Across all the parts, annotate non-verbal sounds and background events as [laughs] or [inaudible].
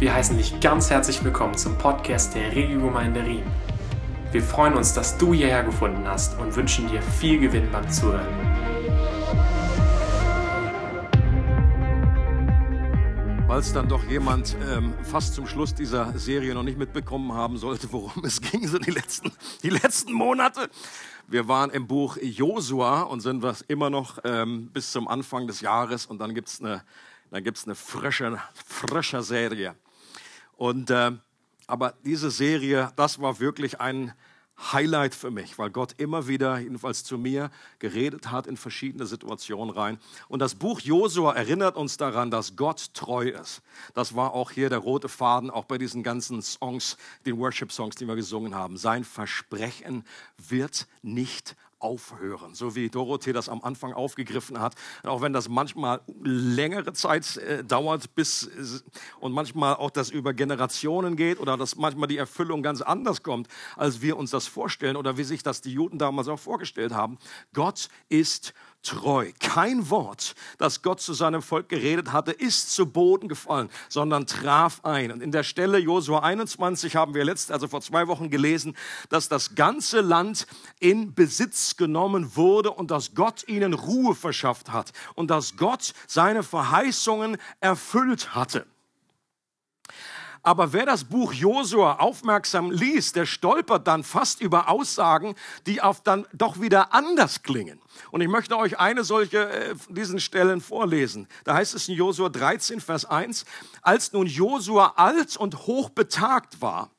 Wir heißen dich ganz herzlich willkommen zum Podcast der Regiogemeinde Riem. Wir freuen uns, dass du hierher gefunden hast und wünschen dir viel Gewinn beim Zuhören. Weil es dann doch jemand ähm, fast zum Schluss dieser Serie noch nicht mitbekommen haben sollte, worum es ging, so die letzten, die letzten Monate. Wir waren im Buch Josua und sind was immer noch ähm, bis zum Anfang des Jahres und dann gibt's eine, dann eine frische, frische Serie. Und, äh, aber diese Serie, das war wirklich ein Highlight für mich, weil Gott immer wieder, jedenfalls zu mir, geredet hat in verschiedene Situationen rein. Und das Buch Josua erinnert uns daran, dass Gott treu ist. Das war auch hier der rote Faden, auch bei diesen ganzen Songs, den Worship-Songs, die wir gesungen haben. Sein Versprechen wird nicht aufhören, so wie Dorothee das am Anfang aufgegriffen hat. Auch wenn das manchmal längere Zeit äh, dauert, bis äh, und manchmal auch das über Generationen geht oder dass manchmal die Erfüllung ganz anders kommt, als wir uns das vorstellen oder wie sich das die Juden damals auch vorgestellt haben. Gott ist treu. Kein Wort, das Gott zu seinem Volk geredet hatte, ist zu Boden gefallen, sondern traf ein. Und in der Stelle Josua 21 haben wir letzt, also vor zwei Wochen gelesen, dass das ganze Land in Besitz genommen wurde und dass Gott ihnen Ruhe verschafft hat und dass Gott seine Verheißungen erfüllt hatte. Aber wer das Buch Josua aufmerksam liest, der stolpert dann fast über Aussagen, die auf dann doch wieder anders klingen. Und ich möchte euch eine solche äh, diesen Stellen vorlesen. Da heißt es in Josua 13, Vers 1, als nun Josua alt und hochbetagt war,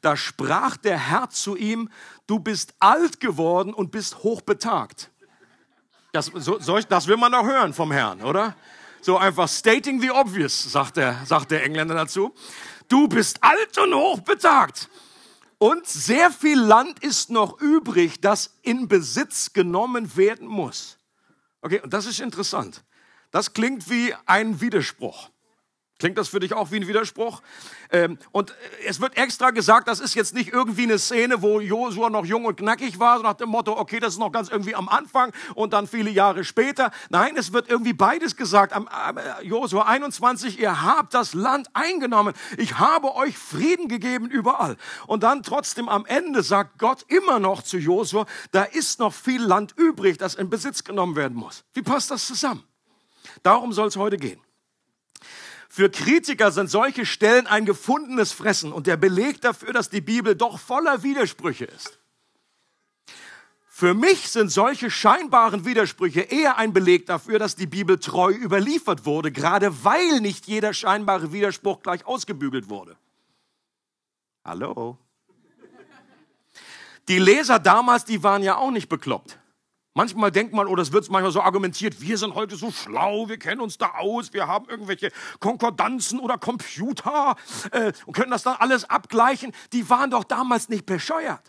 da sprach der Herr zu ihm, du bist alt geworden und bist hochbetagt. Das, so, das will man doch hören vom Herrn, oder? So einfach stating the obvious, sagt der, sagt der Engländer dazu du bist alt und hochbetagt. Und sehr viel Land ist noch übrig, das in Besitz genommen werden muss. Okay, und das ist interessant. Das klingt wie ein Widerspruch. Klingt das für dich auch wie ein Widerspruch? Ähm, und es wird extra gesagt, das ist jetzt nicht irgendwie eine Szene, wo Josua noch jung und knackig war, so nach dem Motto, okay, das ist noch ganz irgendwie am Anfang und dann viele Jahre später. Nein, es wird irgendwie beides gesagt. Am äh, Josua 21, ihr habt das Land eingenommen. Ich habe euch Frieden gegeben überall. Und dann trotzdem am Ende sagt Gott immer noch zu Josua, da ist noch viel Land übrig, das in Besitz genommen werden muss. Wie passt das zusammen? Darum soll es heute gehen. Für Kritiker sind solche Stellen ein gefundenes Fressen und der Beleg dafür, dass die Bibel doch voller Widersprüche ist. Für mich sind solche scheinbaren Widersprüche eher ein Beleg dafür, dass die Bibel treu überliefert wurde, gerade weil nicht jeder scheinbare Widerspruch gleich ausgebügelt wurde. Hallo? Die Leser damals, die waren ja auch nicht bekloppt. Manchmal denkt man, oder es wird manchmal so argumentiert, wir sind heute so schlau, wir kennen uns da aus, wir haben irgendwelche Konkordanzen oder Computer äh, und können das dann alles abgleichen. Die waren doch damals nicht bescheuert.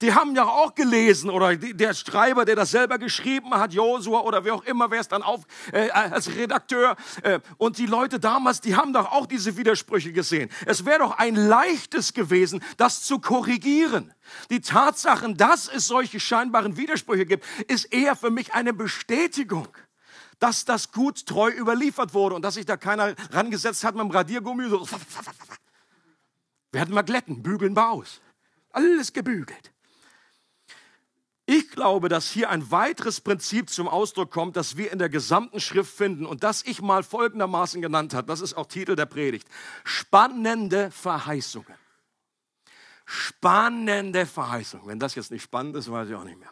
Die haben ja auch gelesen oder der Schreiber, der das selber geschrieben hat, Josua oder wer auch immer, wer es dann auf äh, als Redakteur äh, und die Leute damals, die haben doch auch diese Widersprüche gesehen. Es wäre doch ein leichtes gewesen, das zu korrigieren. Die Tatsachen, dass es solche scheinbaren Widersprüche gibt, ist eher für mich eine Bestätigung, dass das gut treu überliefert wurde und dass sich da keiner rangesetzt hat mit dem Radiergummi so. Wir glätten, bügeln wir aus. Alles gebügelt. Ich glaube, dass hier ein weiteres Prinzip zum Ausdruck kommt, das wir in der gesamten Schrift finden und das ich mal folgendermaßen genannt habe. Das ist auch Titel der Predigt. Spannende Verheißungen. Spannende Verheißungen. Wenn das jetzt nicht spannend ist, weiß ich auch nicht mehr.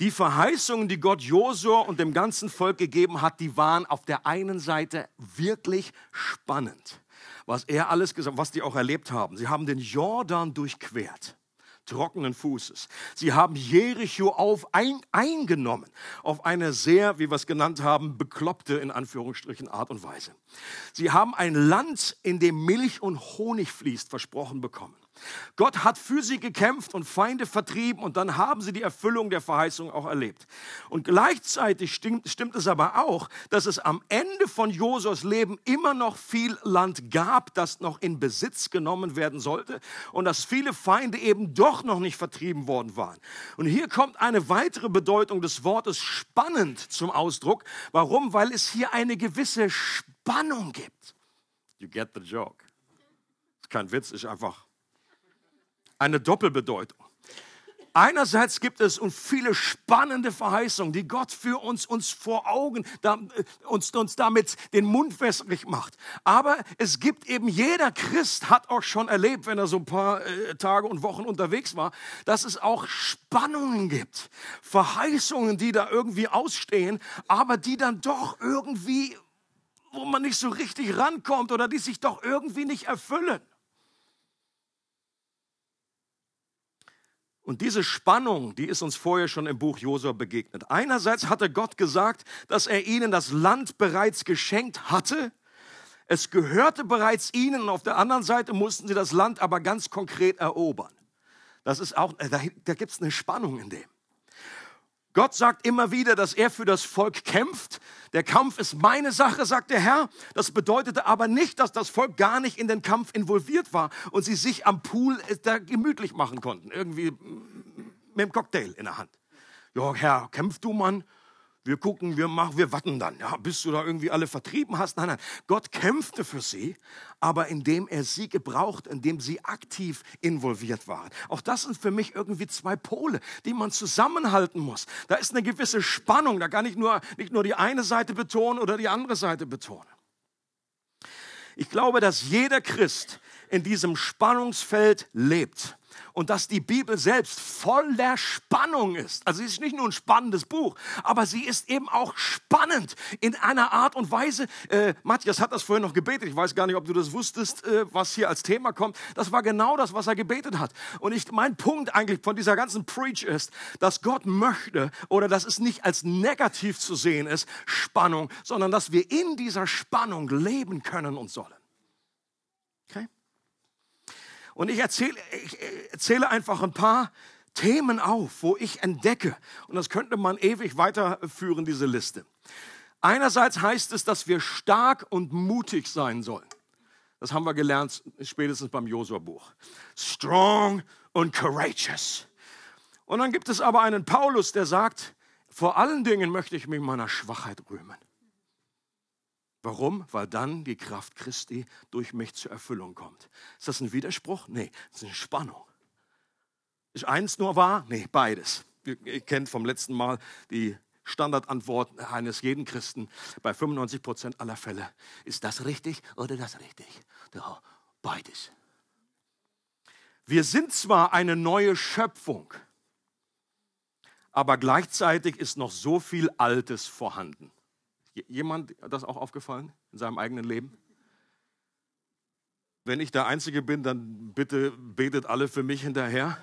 Die Verheißungen, die Gott Josua und dem ganzen Volk gegeben hat, die waren auf der einen Seite wirklich spannend. Was er alles gesagt, was die auch erlebt haben. Sie haben den Jordan durchquert trockenen Fußes. Sie haben Jericho auf ein, eingenommen, auf eine sehr, wie wir es genannt haben, bekloppte, in Anführungsstrichen, Art und Weise. Sie haben ein Land, in dem Milch und Honig fließt, versprochen bekommen. Gott hat für sie gekämpft und Feinde vertrieben und dann haben sie die Erfüllung der Verheißung auch erlebt. Und gleichzeitig stimmt, stimmt es aber auch, dass es am Ende von Josua Leben immer noch viel Land gab, das noch in Besitz genommen werden sollte und dass viele Feinde eben doch noch nicht vertrieben worden waren. Und hier kommt eine weitere Bedeutung des Wortes spannend zum Ausdruck. Warum? Weil es hier eine gewisse Spannung Spannung gibt. You get the joke. Ist kein Witz, ist einfach eine Doppelbedeutung. Einerseits gibt es viele spannende Verheißungen, die Gott für uns, uns vor Augen, da, äh, uns, uns damit den Mund wässrig macht. Aber es gibt eben, jeder Christ hat auch schon erlebt, wenn er so ein paar äh, Tage und Wochen unterwegs war, dass es auch Spannungen gibt. Verheißungen, die da irgendwie ausstehen, aber die dann doch irgendwie, wo man nicht so richtig rankommt oder die sich doch irgendwie nicht erfüllen. Und diese Spannung, die ist uns vorher schon im Buch Josua begegnet. Einerseits hatte Gott gesagt, dass er ihnen das Land bereits geschenkt hatte. Es gehörte bereits ihnen und auf der anderen Seite mussten sie das Land aber ganz konkret erobern. Das ist auch, da, da gibt es eine Spannung in dem. Gott sagt immer wieder, dass er für das Volk kämpft. Der Kampf ist meine Sache, sagt der Herr. Das bedeutete aber nicht, dass das Volk gar nicht in den Kampf involviert war und sie sich am Pool da gemütlich machen konnten. Irgendwie mit dem Cocktail in der Hand. Ja, Herr, kämpf du, Mann. Wir gucken, wir machen, wir warten dann. Ja, bis du da irgendwie alle vertrieben hast. Nein, nein. Gott kämpfte für sie, aber indem er sie gebraucht, indem sie aktiv involviert waren. Auch das sind für mich irgendwie zwei Pole, die man zusammenhalten muss. Da ist eine gewisse Spannung. Da kann ich nur, nicht nur die eine Seite betonen oder die andere Seite betonen. Ich glaube, dass jeder Christ in diesem Spannungsfeld lebt und dass die Bibel selbst voller Spannung ist. Also sie ist nicht nur ein spannendes Buch, aber sie ist eben auch spannend in einer Art und Weise. Äh, Matthias hat das vorhin noch gebetet. Ich weiß gar nicht, ob du das wusstest, äh, was hier als Thema kommt. Das war genau das, was er gebetet hat. Und ich, mein Punkt eigentlich von dieser ganzen Preach ist, dass Gott möchte oder dass es nicht als negativ zu sehen ist, Spannung, sondern dass wir in dieser Spannung leben können und sollen. Und ich erzähle, ich erzähle einfach ein paar Themen auf, wo ich entdecke, und das könnte man ewig weiterführen, diese Liste. Einerseits heißt es, dass wir stark und mutig sein sollen. Das haben wir gelernt spätestens beim Josua-Buch. Strong und courageous. Und dann gibt es aber einen Paulus, der sagt, vor allen Dingen möchte ich mich meiner Schwachheit rühmen. Warum? Weil dann die Kraft Christi durch mich zur Erfüllung kommt. Ist das ein Widerspruch? Nee, das ist eine Spannung. Ist eins nur wahr? Nee, beides. Ihr kennt vom letzten Mal die Standardantwort eines jeden Christen bei 95 Prozent aller Fälle. Ist das richtig oder das richtig? Ja, beides. Wir sind zwar eine neue Schöpfung, aber gleichzeitig ist noch so viel Altes vorhanden. Jemand das auch aufgefallen in seinem eigenen Leben? Wenn ich der Einzige bin, dann bitte betet alle für mich hinterher.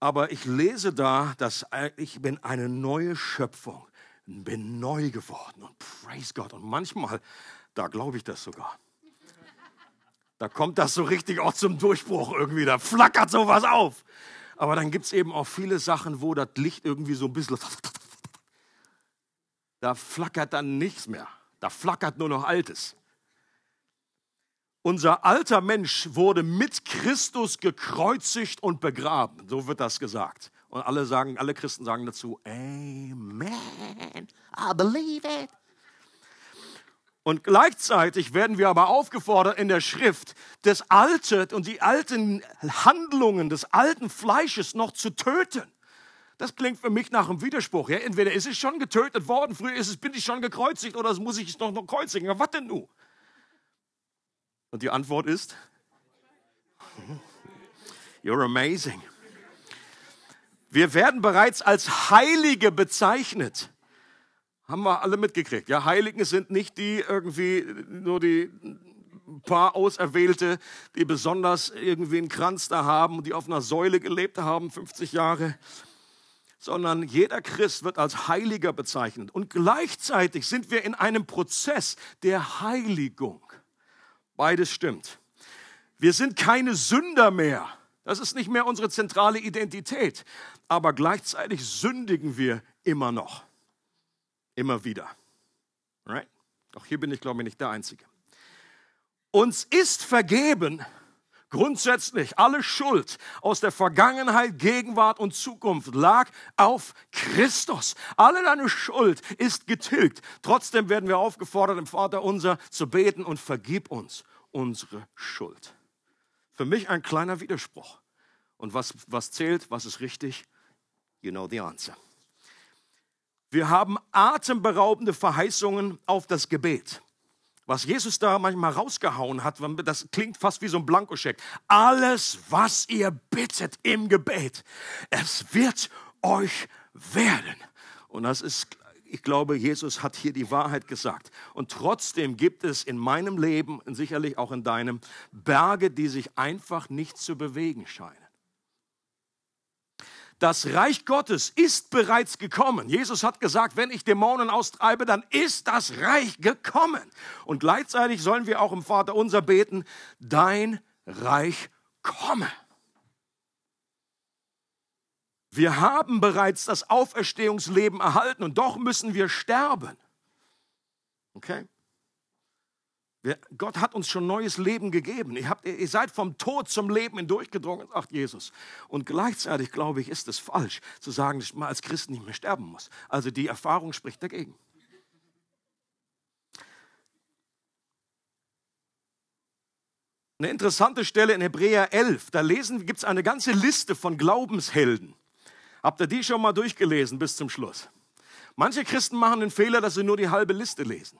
Aber ich lese da, dass ich bin eine neue Schöpfung, bin neu geworden und praise Gott. Und manchmal, da glaube ich das sogar. Da kommt das so richtig auch zum Durchbruch irgendwie, da flackert sowas auf. Aber dann gibt es eben auch viele Sachen, wo das Licht irgendwie so ein bisschen da flackert dann nichts mehr. Da flackert nur noch Altes. Unser alter Mensch wurde mit Christus gekreuzigt und begraben. So wird das gesagt. Und alle sagen, alle Christen sagen dazu, Amen. I believe it. Und gleichzeitig werden wir aber aufgefordert in der Schrift, das Alte und die alten Handlungen des alten Fleisches noch zu töten. Das klingt für mich nach einem Widerspruch. Ja? Entweder ist es schon getötet worden, früher ist es, bin ich schon gekreuzigt oder muss ich es noch, noch kreuzigen. Ja, was denn nun? Und die Antwort ist, [laughs] you're amazing. Wir werden bereits als Heilige bezeichnet. Haben wir alle mitgekriegt. Ja, Heiligen sind nicht die irgendwie nur die paar Auserwählte, die besonders irgendwie einen Kranz da haben die auf einer Säule gelebt haben, 50 Jahre, sondern jeder Christ wird als Heiliger bezeichnet. Und gleichzeitig sind wir in einem Prozess der Heiligung. Beides stimmt. Wir sind keine Sünder mehr. Das ist nicht mehr unsere zentrale Identität. Aber gleichzeitig sündigen wir immer noch. Immer wieder. Right? Auch hier bin ich, glaube ich, nicht der Einzige. Uns ist vergeben Grundsätzlich, alle Schuld aus der Vergangenheit, Gegenwart und Zukunft lag auf Christus. Alle deine Schuld ist getilgt. Trotzdem werden wir aufgefordert, im Vater unser zu beten und vergib uns unsere Schuld. Für mich ein kleiner Widerspruch. Und was, was zählt, was ist richtig? You know the answer. Wir haben atemberaubende Verheißungen auf das Gebet. Was Jesus da manchmal rausgehauen hat, das klingt fast wie so ein Blankoscheck. Alles, was ihr bittet im Gebet, es wird euch werden. Und das ist, ich glaube, Jesus hat hier die Wahrheit gesagt. Und trotzdem gibt es in meinem Leben und sicherlich auch in deinem Berge, die sich einfach nicht zu bewegen scheinen. Das Reich Gottes ist bereits gekommen. Jesus hat gesagt, wenn ich Dämonen austreibe, dann ist das Reich gekommen. Und gleichzeitig sollen wir auch im Vater unser beten, dein Reich komme. Wir haben bereits das Auferstehungsleben erhalten und doch müssen wir sterben. Okay? Gott hat uns schon neues Leben gegeben. Ihr, habt, ihr seid vom Tod zum Leben hindurchgedrungen, sagt Jesus. Und gleichzeitig, glaube ich, ist es falsch zu sagen, dass man als Christ nicht mehr sterben muss. Also die Erfahrung spricht dagegen. Eine interessante Stelle in Hebräer 11, da lesen, gibt es eine ganze Liste von Glaubenshelden. Habt ihr die schon mal durchgelesen bis zum Schluss? Manche Christen machen den Fehler, dass sie nur die halbe Liste lesen.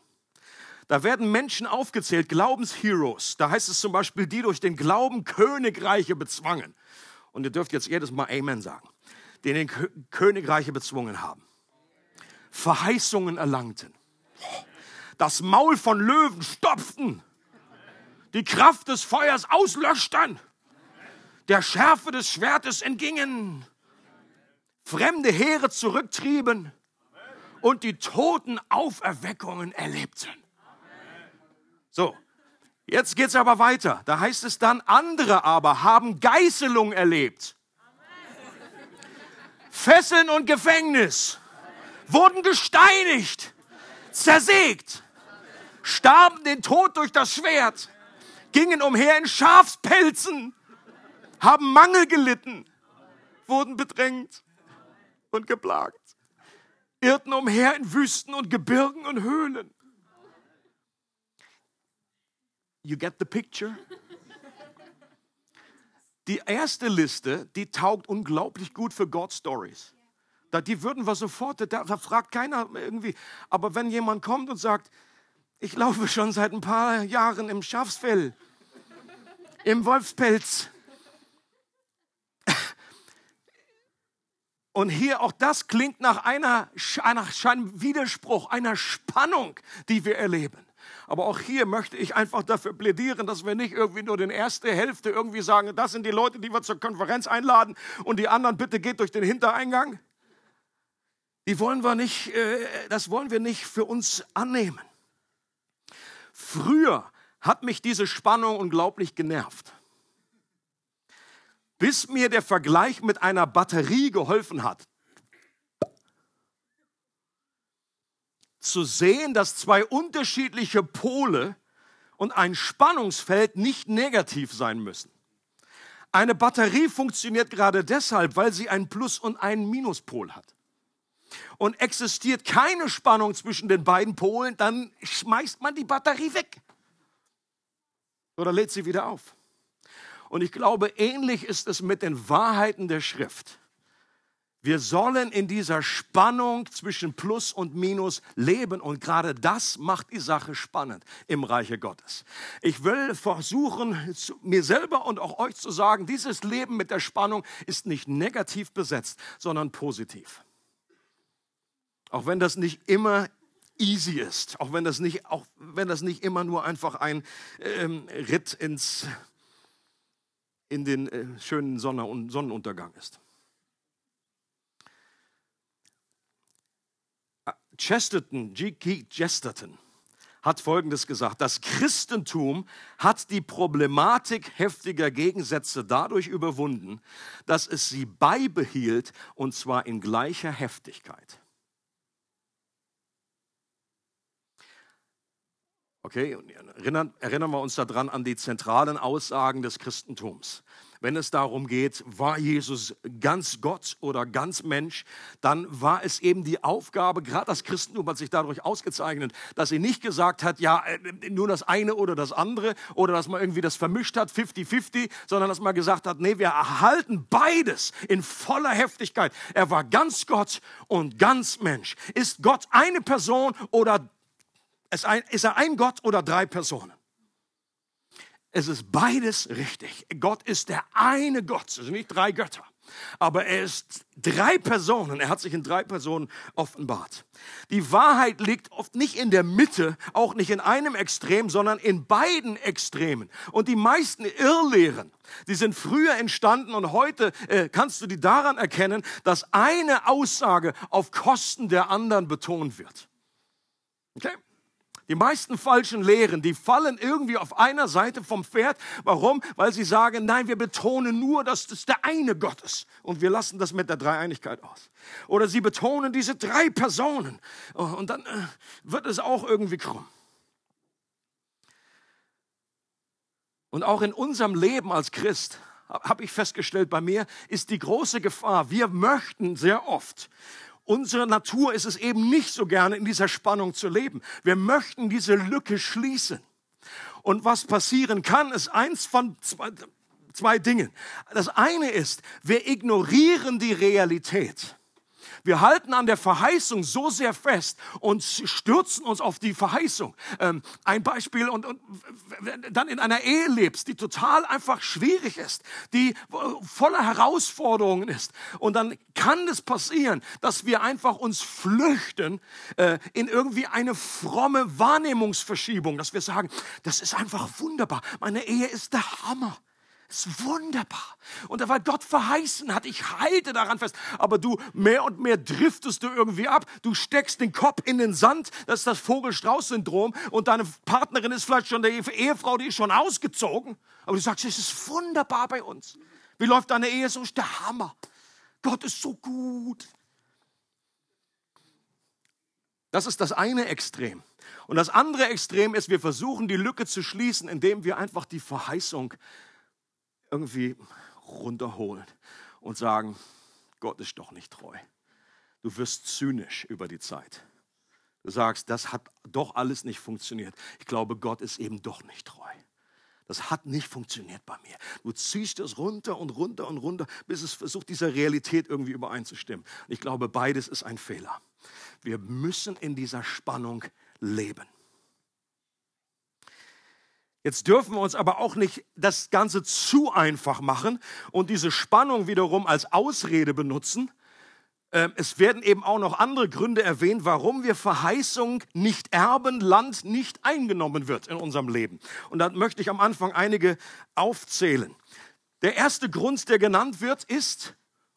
Da werden Menschen aufgezählt, Glaubensheroes. Da heißt es zum Beispiel, die durch den Glauben Königreiche bezwangen. Und ihr dürft jetzt jedes Mal Amen sagen. Die den Königreiche bezwungen haben. Verheißungen erlangten. Das Maul von Löwen stopften. Die Kraft des Feuers auslöschten. Der Schärfe des Schwertes entgingen. Fremde Heere zurücktrieben und die toten Auferweckungen erlebten. So, jetzt geht es aber weiter. Da heißt es dann, andere aber haben Geißelung erlebt. Fesseln und Gefängnis. Wurden gesteinigt, zersägt, starben den Tod durch das Schwert, gingen umher in Schafspelzen, haben Mangel gelitten, wurden bedrängt und geplagt, irrten umher in Wüsten und Gebirgen und Höhlen You get the picture? Die erste Liste, die taugt unglaublich gut für God Stories. Da, die würden wir sofort, da, da fragt keiner irgendwie. Aber wenn jemand kommt und sagt, ich laufe schon seit ein paar Jahren im Schafsfell, im Wolfspelz. Und hier auch das klingt nach einer, einer Widerspruch, einer Spannung, die wir erleben. Aber auch hier möchte ich einfach dafür plädieren, dass wir nicht irgendwie nur den erste Hälfte irgendwie sagen, das sind die Leute, die wir zur Konferenz einladen und die anderen bitte geht durch den Hintereingang. Die wollen wir nicht, äh, das wollen wir nicht für uns annehmen. Früher hat mich diese Spannung unglaublich genervt. Bis mir der Vergleich mit einer Batterie geholfen hat. Zu sehen, dass zwei unterschiedliche Pole und ein Spannungsfeld nicht negativ sein müssen. Eine Batterie funktioniert gerade deshalb, weil sie einen Plus- und einen Minuspol hat. Und existiert keine Spannung zwischen den beiden Polen, dann schmeißt man die Batterie weg. Oder lädt sie wieder auf. Und ich glaube, ähnlich ist es mit den Wahrheiten der Schrift. Wir sollen in dieser Spannung zwischen Plus und Minus leben und gerade das macht die Sache spannend im Reiche Gottes. Ich will versuchen, mir selber und auch euch zu sagen, dieses Leben mit der Spannung ist nicht negativ besetzt, sondern positiv. Auch wenn das nicht immer easy ist, auch wenn das nicht, auch wenn das nicht immer nur einfach ein ähm, Ritt ins, in den äh, schönen Sonnenuntergang ist. Chesterton, G. Chesterton, hat Folgendes gesagt. Das Christentum hat die Problematik heftiger Gegensätze dadurch überwunden, dass es sie beibehielt und zwar in gleicher Heftigkeit. Okay, erinnern, erinnern wir uns daran an die zentralen Aussagen des Christentums. Wenn es darum geht, war Jesus ganz Gott oder ganz Mensch, dann war es eben die Aufgabe, gerade das Christentum hat sich dadurch ausgezeichnet, dass sie nicht gesagt hat, ja, äh, nur das eine oder das andere oder dass man irgendwie das vermischt hat, 50-50, sondern dass man gesagt hat, nee, wir erhalten beides in voller Heftigkeit. Er war ganz Gott und ganz Mensch. Ist Gott eine Person oder ist er ein Gott oder drei Personen? Es ist beides richtig. Gott ist der eine Gott, es sind nicht drei Götter. Aber er ist drei Personen, er hat sich in drei Personen offenbart. Die Wahrheit liegt oft nicht in der Mitte, auch nicht in einem Extrem, sondern in beiden Extremen. Und die meisten Irrlehren, die sind früher entstanden und heute äh, kannst du die daran erkennen, dass eine Aussage auf Kosten der anderen betont wird. Okay? Die meisten falschen Lehren, die fallen irgendwie auf einer Seite vom Pferd. Warum? Weil sie sagen, nein, wir betonen nur, dass das der eine Gott ist. Und wir lassen das mit der Dreieinigkeit aus. Oder sie betonen diese drei Personen. Und dann äh, wird es auch irgendwie krumm. Und auch in unserem Leben als Christ habe ich festgestellt, bei mir ist die große Gefahr, wir möchten sehr oft Unsere Natur ist es eben nicht so gerne, in dieser Spannung zu leben. Wir möchten diese Lücke schließen. Und was passieren kann, ist eins von zwei, zwei Dingen. Das eine ist, wir ignorieren die Realität. Wir halten an der Verheißung so sehr fest und stürzen uns auf die Verheißung. Ähm, ein Beispiel und, und dann in einer Ehe lebst, die total einfach schwierig ist, die voller Herausforderungen ist. Und dann kann es passieren, dass wir einfach uns flüchten äh, in irgendwie eine fromme Wahrnehmungsverschiebung, dass wir sagen, das ist einfach wunderbar. Meine Ehe ist der Hammer. Ist wunderbar. Und weil Gott verheißen hat, ich halte daran fest. Aber du, mehr und mehr driftest du irgendwie ab. Du steckst den Kopf in den Sand. Das ist das Vogel-Strauß-Syndrom. Und deine Partnerin ist vielleicht schon der Ehefrau, die ist schon ausgezogen. Aber du sagst, es ist wunderbar bei uns. Wie läuft deine Ehe? So ist der Hammer. Gott ist so gut. Das ist das eine Extrem. Und das andere Extrem ist, wir versuchen die Lücke zu schließen, indem wir einfach die Verheißung irgendwie runterholen und sagen, Gott ist doch nicht treu. Du wirst zynisch über die Zeit. Du sagst, das hat doch alles nicht funktioniert. Ich glaube, Gott ist eben doch nicht treu. Das hat nicht funktioniert bei mir. Du ziehst es runter und runter und runter, bis es versucht, dieser Realität irgendwie übereinzustimmen. Ich glaube, beides ist ein Fehler. Wir müssen in dieser Spannung leben. Jetzt dürfen wir uns aber auch nicht das Ganze zu einfach machen und diese Spannung wiederum als Ausrede benutzen. Ähm, es werden eben auch noch andere Gründe erwähnt, warum wir Verheißung nicht erben, Land nicht eingenommen wird in unserem Leben. Und da möchte ich am Anfang einige aufzählen. Der erste Grund, der genannt wird, ist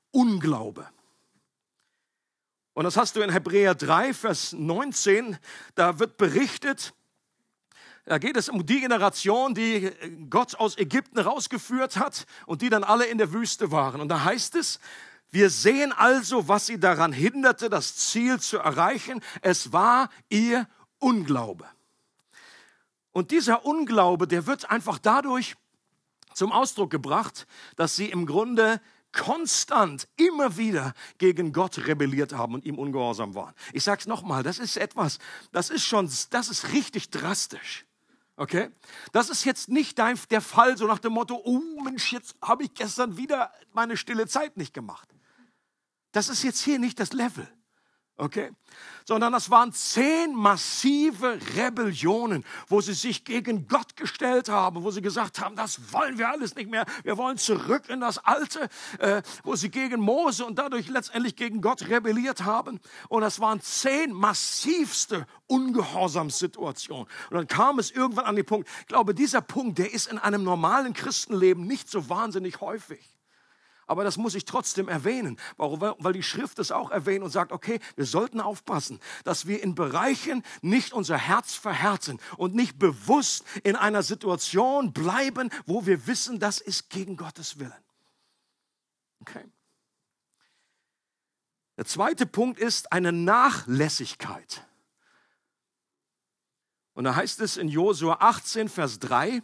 Unglaube. Und das hast du in Hebräer 3, Vers 19. Da wird berichtet, da geht es um die Generation, die Gott aus Ägypten rausgeführt hat und die dann alle in der Wüste waren. Und da heißt es, wir sehen also, was sie daran hinderte, das Ziel zu erreichen. Es war ihr Unglaube. Und dieser Unglaube, der wird einfach dadurch zum Ausdruck gebracht, dass sie im Grunde konstant immer wieder gegen Gott rebelliert haben und ihm ungehorsam waren. Ich sage es nochmal, das ist etwas, das ist schon, das ist richtig drastisch. Okay? Das ist jetzt nicht dein, der Fall, so nach dem Motto, oh Mensch, jetzt habe ich gestern wieder meine stille Zeit nicht gemacht. Das ist jetzt hier nicht das Level okay? Sondern das waren zehn massive Rebellionen, wo sie sich gegen Gott gestellt haben, wo sie gesagt haben, das wollen wir alles nicht mehr, wir wollen zurück in das Alte, äh, wo sie gegen Mose und dadurch letztendlich gegen Gott rebelliert haben. Und das waren zehn massivste Ungehorsamssituationen. Und dann kam es irgendwann an den Punkt, ich glaube, dieser Punkt, der ist in einem normalen Christenleben nicht so wahnsinnig häufig. Aber das muss ich trotzdem erwähnen, weil die Schrift es auch erwähnt und sagt, okay, wir sollten aufpassen, dass wir in Bereichen nicht unser Herz verhärten und nicht bewusst in einer Situation bleiben, wo wir wissen, das ist gegen Gottes Willen. Okay. Der zweite Punkt ist eine Nachlässigkeit. Und da heißt es in Josua 18, Vers 3,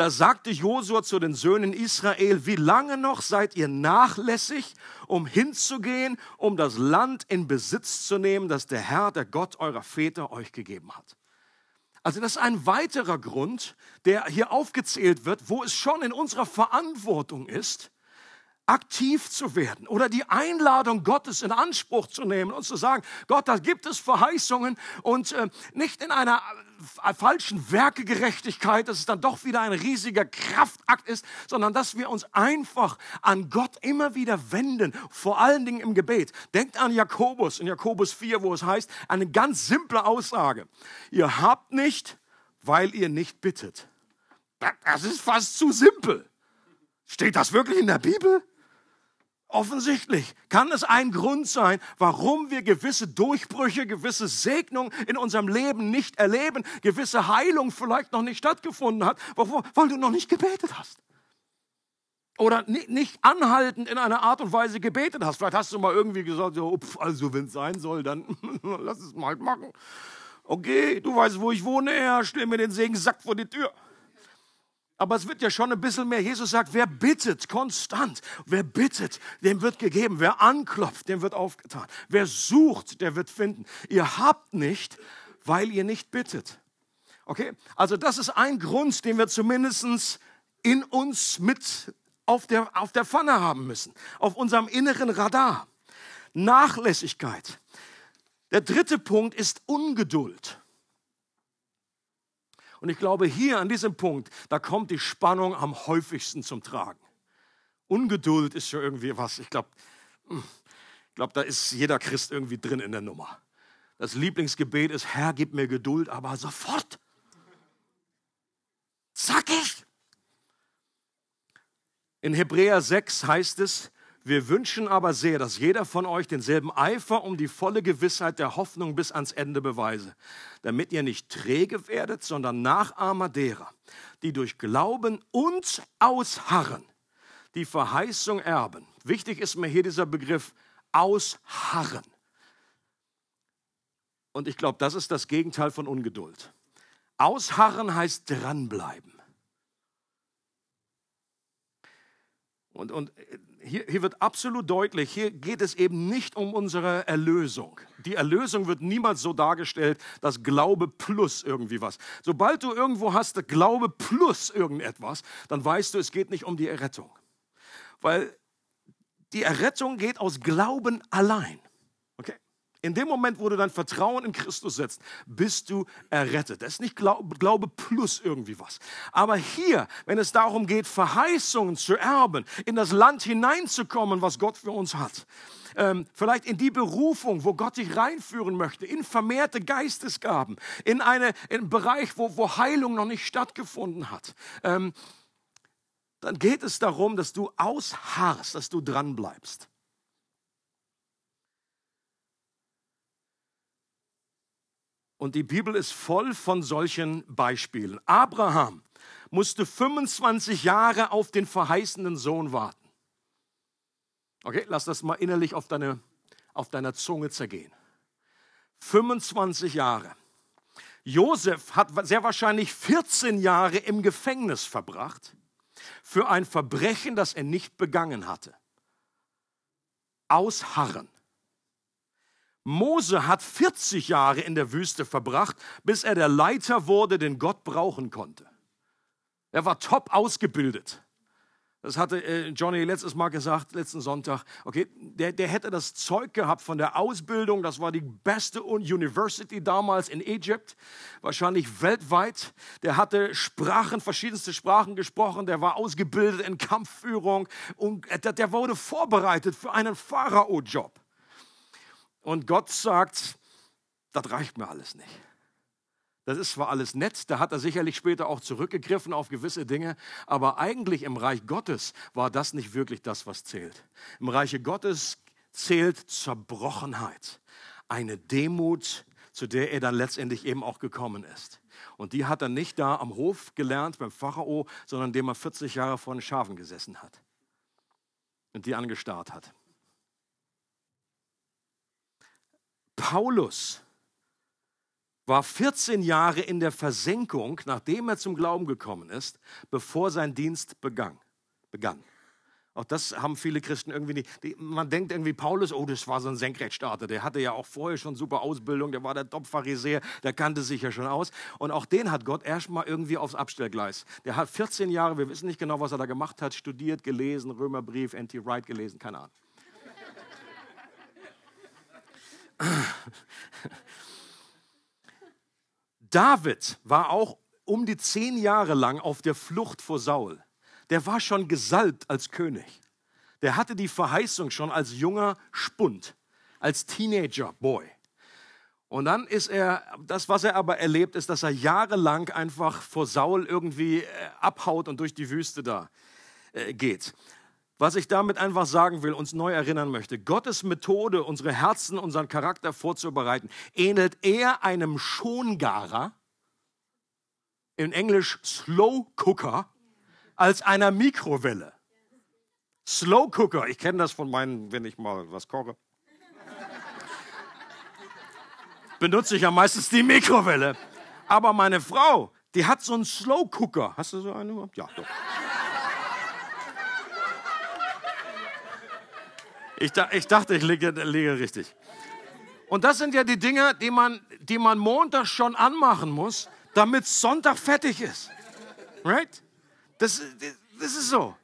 da sagte Josua zu den Söhnen Israel, wie lange noch seid ihr nachlässig, um hinzugehen, um das Land in Besitz zu nehmen, das der Herr, der Gott eurer Väter euch gegeben hat? Also das ist ein weiterer Grund, der hier aufgezählt wird, wo es schon in unserer Verantwortung ist, aktiv zu werden oder die Einladung Gottes in Anspruch zu nehmen und zu sagen, Gott, da gibt es Verheißungen und äh, nicht in einer falschen Werkegerechtigkeit, dass es dann doch wieder ein riesiger Kraftakt ist, sondern dass wir uns einfach an Gott immer wieder wenden, vor allen Dingen im Gebet. Denkt an Jakobus, in Jakobus 4, wo es heißt, eine ganz simple Aussage. Ihr habt nicht, weil ihr nicht bittet. Das ist fast zu simpel. Steht das wirklich in der Bibel? Offensichtlich kann es ein Grund sein, warum wir gewisse Durchbrüche, gewisse Segnungen in unserem Leben nicht erleben, gewisse Heilung vielleicht noch nicht stattgefunden hat, weil du noch nicht gebetet hast. Oder nicht anhaltend in einer Art und Weise gebetet hast. Vielleicht hast du mal irgendwie gesagt, so, also wenn es sein soll, dann [laughs] lass es mal machen. Okay, du weißt, wo ich wohne, Herr, stell mir den Segensack vor die Tür. Aber es wird ja schon ein bisschen mehr. Jesus sagt, wer bittet konstant, wer bittet, dem wird gegeben. Wer anklopft, dem wird aufgetan. Wer sucht, der wird finden. Ihr habt nicht, weil ihr nicht bittet. Okay? Also das ist ein Grund, den wir zumindest in uns mit auf der, auf der Pfanne haben müssen. Auf unserem inneren Radar. Nachlässigkeit. Der dritte Punkt ist Ungeduld. Und ich glaube, hier an diesem Punkt, da kommt die Spannung am häufigsten zum Tragen. Ungeduld ist schon irgendwie was, ich glaube, hm, ich glaube, da ist jeder Christ irgendwie drin in der Nummer. Das Lieblingsgebet ist, Herr, gib mir Geduld, aber sofort. Ich. In Hebräer 6 heißt es, wir wünschen aber sehr, dass jeder von euch denselben Eifer um die volle Gewissheit der Hoffnung bis ans Ende beweise, damit ihr nicht träge werdet, sondern Nachahmer derer, die durch Glauben und Ausharren die Verheißung erben. Wichtig ist mir hier dieser Begriff Ausharren. Und ich glaube, das ist das Gegenteil von Ungeduld. Ausharren heißt dranbleiben. Und, und hier, hier wird absolut deutlich, hier geht es eben nicht um unsere Erlösung. Die Erlösung wird niemals so dargestellt, dass Glaube plus irgendwie was. Sobald du irgendwo hast, Glaube plus irgendetwas, dann weißt du, es geht nicht um die Errettung. Weil die Errettung geht aus Glauben allein. In dem Moment, wo du dein Vertrauen in Christus setzt, bist du errettet. Das ist nicht Glaube, plus irgendwie was. Aber hier, wenn es darum geht, Verheißungen zu erben, in das Land hineinzukommen, was Gott für uns hat, ähm, vielleicht in die Berufung, wo Gott dich reinführen möchte, in vermehrte Geistesgaben, in, eine, in einen Bereich, wo, wo Heilung noch nicht stattgefunden hat, ähm, dann geht es darum, dass du ausharrst, dass du dranbleibst. Und die Bibel ist voll von solchen Beispielen. Abraham musste 25 Jahre auf den verheißenen Sohn warten. Okay, lass das mal innerlich auf, deine, auf deiner Zunge zergehen. 25 Jahre. Josef hat sehr wahrscheinlich 14 Jahre im Gefängnis verbracht für ein Verbrechen, das er nicht begangen hatte. Ausharren. Mose hat 40 Jahre in der Wüste verbracht, bis er der Leiter wurde, den Gott brauchen konnte. Er war top ausgebildet. Das hatte äh, Johnny letztes Mal gesagt, letzten Sonntag. Okay, der, der hätte das Zeug gehabt von der Ausbildung. Das war die beste University damals in Ägypten, wahrscheinlich weltweit. Der hatte Sprachen, verschiedenste Sprachen gesprochen. Der war ausgebildet in Kampfführung und der, der wurde vorbereitet für einen Pharao-Job. Und Gott sagt, das reicht mir alles nicht. Das ist zwar alles nett, da hat er sicherlich später auch zurückgegriffen auf gewisse Dinge, aber eigentlich im Reich Gottes war das nicht wirklich das, was zählt. Im Reiche Gottes zählt Zerbrochenheit, eine Demut, zu der er dann letztendlich eben auch gekommen ist. Und die hat er nicht da am Hof gelernt beim Pharao, sondern indem er 40 Jahre vor den Schafen gesessen hat und die angestarrt hat. Paulus war 14 Jahre in der Versenkung, nachdem er zum Glauben gekommen ist, bevor sein Dienst begann. begann. Auch das haben viele Christen irgendwie nicht. Die, man denkt irgendwie, Paulus, oh, das war so ein Senkrechtstarter. Der hatte ja auch vorher schon super Ausbildung, der war der Top-Pharisäer, der kannte sich ja schon aus. Und auch den hat Gott erstmal irgendwie aufs Abstellgleis. Der hat 14 Jahre, wir wissen nicht genau, was er da gemacht hat, studiert, gelesen, Römerbrief, N.T. Wright gelesen, keine Ahnung. David war auch um die zehn Jahre lang auf der Flucht vor Saul der war schon gesalbt als König. Der hatte die Verheißung schon als junger Spund, als Teenager-Boy. Und dann ist er, das, was er aber erlebt, ist, dass er jahrelang einfach vor Saul irgendwie äh, abhaut und durch die Wüste da äh, geht. Was ich damit einfach sagen will, uns neu erinnern möchte, Gottes Methode, unsere Herzen, unseren Charakter vorzubereiten, ähnelt eher einem Schongarer, in Englisch Slow Cooker, als einer Mikrowelle. Slow Cooker, ich kenne das von meinen, wenn ich mal was koche. Benutze ich ja meistens die Mikrowelle. Aber meine Frau, die hat so einen Slow Cooker. Hast du so einen? Ja, doch. Ich, ich dachte, ich liege, liege richtig. Und das sind ja die Dinge, die man, die man Montag schon anmachen muss, damit Sonntag fertig ist. Right? Das, das ist so.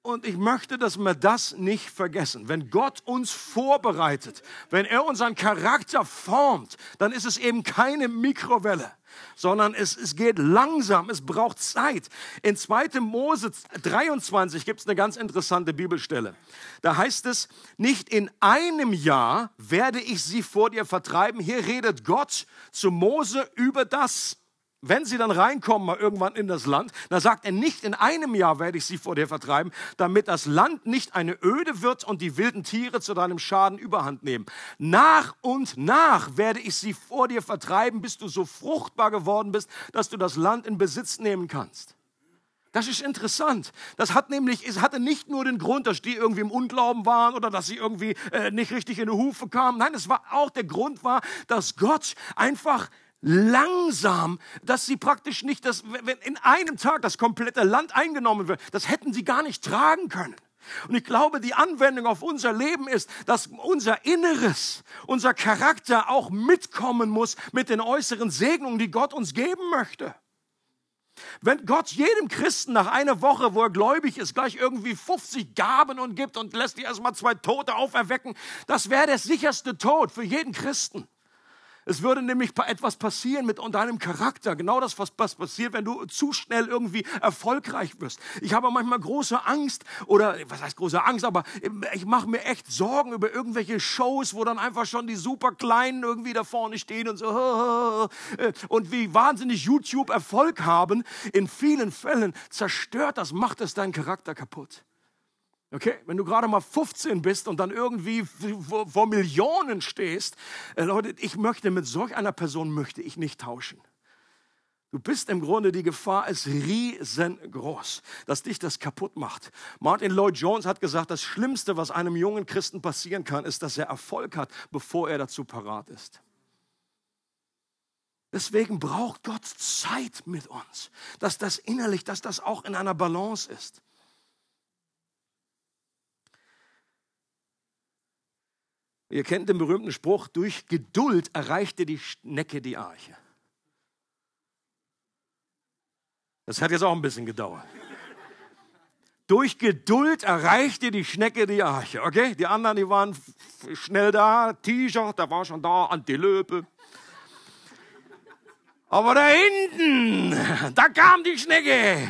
Und ich möchte, dass wir das nicht vergessen. Wenn Gott uns vorbereitet, wenn er unseren Charakter formt, dann ist es eben keine Mikrowelle, sondern es, es geht langsam, es braucht Zeit. In 2. Mose 23 gibt es eine ganz interessante Bibelstelle. Da heißt es, nicht in einem Jahr werde ich sie vor dir vertreiben. Hier redet Gott zu Mose über das wenn sie dann reinkommen, mal irgendwann in das Land, dann sagt er, nicht in einem Jahr werde ich sie vor dir vertreiben, damit das Land nicht eine Öde wird und die wilden Tiere zu deinem Schaden überhand nehmen. Nach und nach werde ich sie vor dir vertreiben, bis du so fruchtbar geworden bist, dass du das Land in Besitz nehmen kannst. Das ist interessant. Das hat nämlich, es hatte nicht nur den Grund, dass die irgendwie im Unglauben waren oder dass sie irgendwie äh, nicht richtig in die Hufe kamen. Nein, es war auch der Grund war, dass Gott einfach langsam, dass sie praktisch nicht, das, wenn in einem Tag das komplette Land eingenommen wird, das hätten sie gar nicht tragen können. Und ich glaube, die Anwendung auf unser Leben ist, dass unser Inneres, unser Charakter auch mitkommen muss mit den äußeren Segnungen, die Gott uns geben möchte. Wenn Gott jedem Christen nach einer Woche, wo er gläubig ist, gleich irgendwie 50 Gaben und gibt und lässt die erstmal zwei Tote auferwecken, das wäre der sicherste Tod für jeden Christen. Es würde nämlich etwas passieren mit deinem Charakter. Genau das, was passiert, wenn du zu schnell irgendwie erfolgreich wirst. Ich habe manchmal große Angst oder was heißt große Angst, aber ich mache mir echt Sorgen über irgendwelche Shows, wo dann einfach schon die super Kleinen irgendwie da vorne stehen und so [laughs] und wie wahnsinnig YouTube Erfolg haben. In vielen Fällen zerstört das, macht es deinen Charakter kaputt. Okay, wenn du gerade mal 15 bist und dann irgendwie vor, vor Millionen stehst, äh, Leute, ich möchte mit solch einer Person möchte ich nicht tauschen. Du bist im Grunde, die Gefahr ist riesengroß, dass dich das kaputt macht. Martin Lloyd Jones hat gesagt, das Schlimmste, was einem jungen Christen passieren kann, ist, dass er Erfolg hat, bevor er dazu parat ist. Deswegen braucht Gott Zeit mit uns, dass das innerlich, dass das auch in einer Balance ist. Ihr kennt den berühmten Spruch, durch Geduld erreichte die Schnecke die Arche. Das hat jetzt auch ein bisschen gedauert. Durch Geduld erreichte die Schnecke die Arche. Okay, die anderen, die waren schnell da. Tiger, der war schon da. Antilope. Aber da hinten, da kam die Schnecke.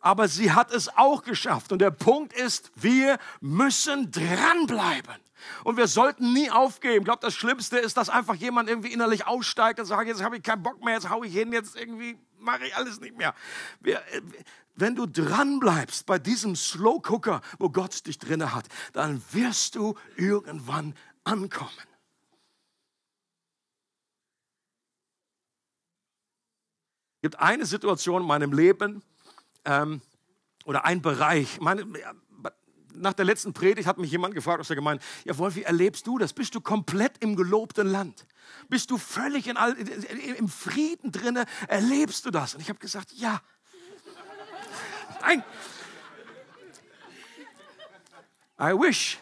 Aber sie hat es auch geschafft. Und der Punkt ist, wir müssen dranbleiben. Und wir sollten nie aufgeben. Ich glaube, das Schlimmste ist, dass einfach jemand irgendwie innerlich aussteigt und sagt, jetzt habe ich keinen Bock mehr, jetzt haue ich hin, jetzt irgendwie mache ich alles nicht mehr. Wir, wenn du dran bleibst bei diesem Slow Cooker, wo Gott dich drinne hat, dann wirst du irgendwann ankommen. Es gibt eine Situation in meinem Leben ähm, oder ein Bereich. Meine, nach der letzten Predigt hat mich jemand gefragt aus der Gemeinde, ja Wolf, wie erlebst du das? Bist du komplett im gelobten Land? Bist du völlig in all, im Frieden drinne? Erlebst du das? Und ich habe gesagt, ja. Nein. I wish.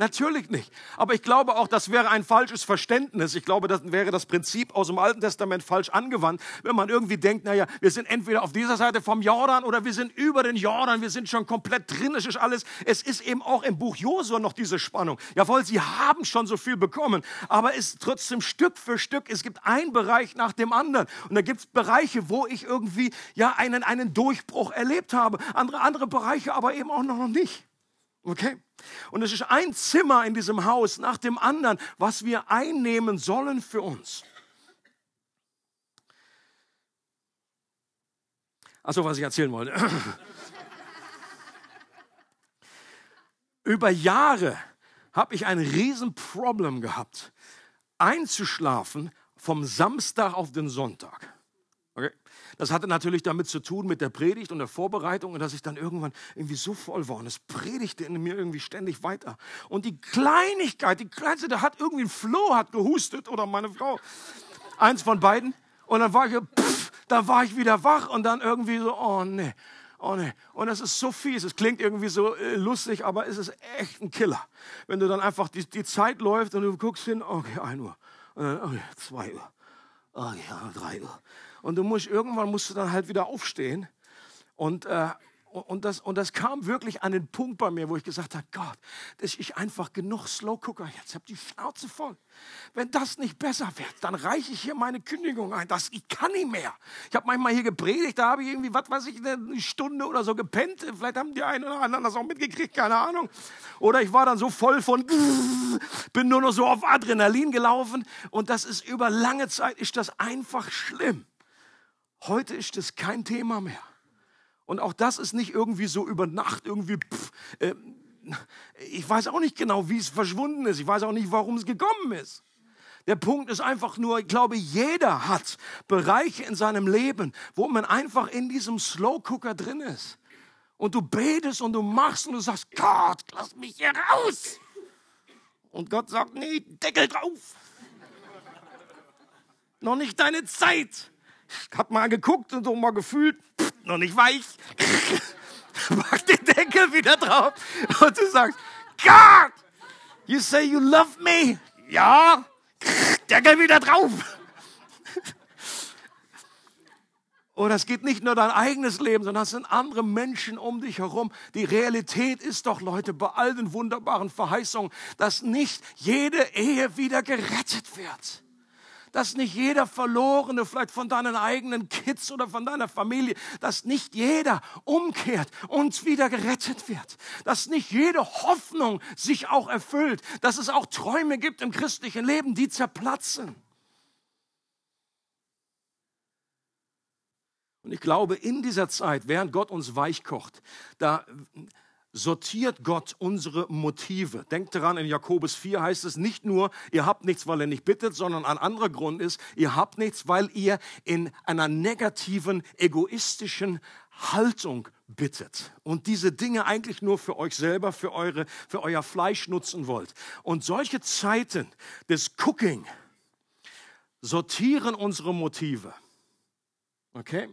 Natürlich nicht. Aber ich glaube auch, das wäre ein falsches Verständnis. Ich glaube, das wäre das Prinzip aus dem Alten Testament falsch angewandt, wenn man irgendwie denkt, naja, wir sind entweder auf dieser Seite vom Jordan oder wir sind über den Jordan, wir sind schon komplett drin, es ist alles. Es ist eben auch im Buch Josua noch diese Spannung. Jawohl, sie haben schon so viel bekommen, aber es ist trotzdem Stück für Stück. Es gibt einen Bereich nach dem anderen. Und da gibt es Bereiche, wo ich irgendwie ja einen, einen Durchbruch erlebt habe. Andere, andere Bereiche aber eben auch noch nicht. Okay? Und es ist ein Zimmer in diesem Haus nach dem anderen, was wir einnehmen sollen für uns. Also was ich erzählen wollte. [laughs] Über Jahre habe ich ein Riesenproblem gehabt, einzuschlafen vom Samstag auf den Sonntag. Okay? Das hatte natürlich damit zu tun mit der Predigt und der Vorbereitung und dass ich dann irgendwann irgendwie so voll war und es predigte in mir irgendwie ständig weiter. Und die Kleinigkeit, die kleinste, da hat irgendwie ein Flo hat gehustet oder meine Frau, eins von beiden. Und dann war ich, pff, da war ich wieder wach und dann irgendwie so, oh nee, oh nee. Und das ist so fies. Es klingt irgendwie so äh, lustig, aber es ist echt ein Killer. Wenn du dann einfach die, die Zeit läuft und du guckst hin, okay, 1 Uhr, dann, okay, 2 Uhr, okay, 3 Uhr. Und du musst, irgendwann musst du dann halt wieder aufstehen. Und, äh, und, das, und das kam wirklich an den Punkt bei mir, wo ich gesagt habe, Gott, das ist einfach genug Slow Cooker jetzt. Ich habe die Schnauze voll. Wenn das nicht besser wird, dann reiche ich hier meine Kündigung ein. Das, ich kann nicht mehr. Ich habe manchmal hier gepredigt, da habe ich irgendwie, was weiß ich, eine Stunde oder so gepennt. Vielleicht haben die einen oder anderen das auch mitgekriegt, keine Ahnung. Oder ich war dann so voll von, bin nur noch so auf Adrenalin gelaufen. Und das ist über lange Zeit, ist das einfach schlimm. Heute ist es kein Thema mehr. Und auch das ist nicht irgendwie so über Nacht irgendwie, pff, äh, ich weiß auch nicht genau, wie es verschwunden ist. Ich weiß auch nicht, warum es gekommen ist. Der Punkt ist einfach nur, ich glaube, jeder hat Bereiche in seinem Leben, wo man einfach in diesem Slow Cooker drin ist. Und du betest und du machst und du sagst, Gott, lass mich hier raus. Und Gott sagt, nee, Deckel drauf. Noch nicht deine Zeit hab mal geguckt und so mal gefühlt, pff, noch nicht weich. [laughs] Mach den Deckel wieder drauf und du sagst, God, you say you love me. Ja, Deckel wieder drauf. Oder es geht nicht nur dein eigenes Leben, sondern es sind andere Menschen um dich herum. Die Realität ist doch, Leute, bei all den wunderbaren Verheißungen, dass nicht jede Ehe wieder gerettet wird dass nicht jeder Verlorene, vielleicht von deinen eigenen Kids oder von deiner Familie, dass nicht jeder umkehrt und wieder gerettet wird. Dass nicht jede Hoffnung sich auch erfüllt. Dass es auch Träume gibt im christlichen Leben, die zerplatzen. Und ich glaube, in dieser Zeit, während Gott uns weichkocht, da sortiert Gott unsere Motive. Denkt daran, in Jakobus 4 heißt es nicht nur, ihr habt nichts, weil ihr nicht bittet, sondern ein anderer Grund ist, ihr habt nichts, weil ihr in einer negativen, egoistischen Haltung bittet und diese Dinge eigentlich nur für euch selber, für, eure, für euer Fleisch nutzen wollt. Und solche Zeiten des Cooking sortieren unsere Motive. Okay?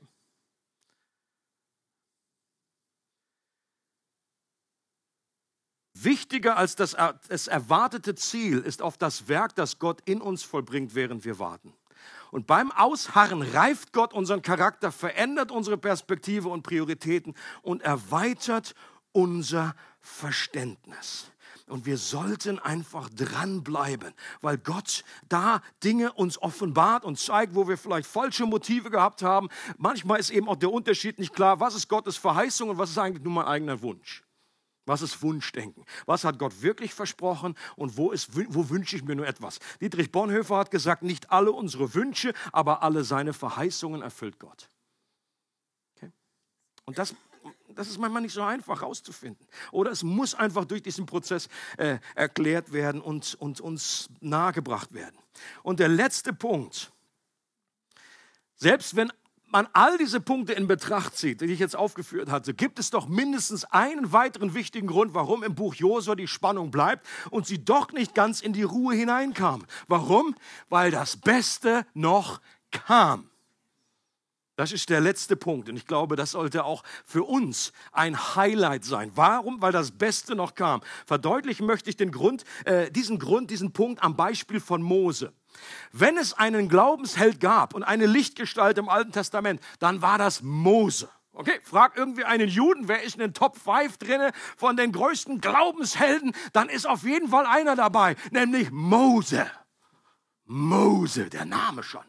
Wichtiger als das, das erwartete Ziel ist auf das Werk, das Gott in uns vollbringt, während wir warten. Und beim Ausharren reift Gott unseren Charakter, verändert unsere Perspektive und Prioritäten und erweitert unser Verständnis. Und wir sollten einfach dranbleiben, weil Gott da Dinge uns offenbart und zeigt, wo wir vielleicht falsche Motive gehabt haben. Manchmal ist eben auch der Unterschied nicht klar, was ist Gottes Verheißung und was ist eigentlich nur mein eigener Wunsch. Was ist Wunschdenken? Was hat Gott wirklich versprochen und wo, ist, wo wünsche ich mir nur etwas? Dietrich Bonhoeffer hat gesagt, nicht alle unsere Wünsche, aber alle seine Verheißungen erfüllt Gott. Okay? Und das, das ist manchmal nicht so einfach herauszufinden. Oder es muss einfach durch diesen Prozess äh, erklärt werden und, und uns nahegebracht werden. Und der letzte Punkt, selbst wenn man all diese Punkte in Betracht zieht, die ich jetzt aufgeführt hatte, gibt es doch mindestens einen weiteren wichtigen Grund, warum im Buch Josua die Spannung bleibt und sie doch nicht ganz in die Ruhe hineinkam. Warum? Weil das Beste noch kam. Das ist der letzte Punkt und ich glaube, das sollte auch für uns ein Highlight sein. Warum? Weil das Beste noch kam. Verdeutlichen möchte ich den Grund, äh, diesen Grund, diesen Punkt am Beispiel von Mose. Wenn es einen Glaubensheld gab und eine Lichtgestalt im Alten Testament, dann war das Mose. Okay, frag irgendwie einen Juden, wer ist in den Top 5 drinne von den größten Glaubenshelden, dann ist auf jeden Fall einer dabei, nämlich Mose. Mose, der Name schon.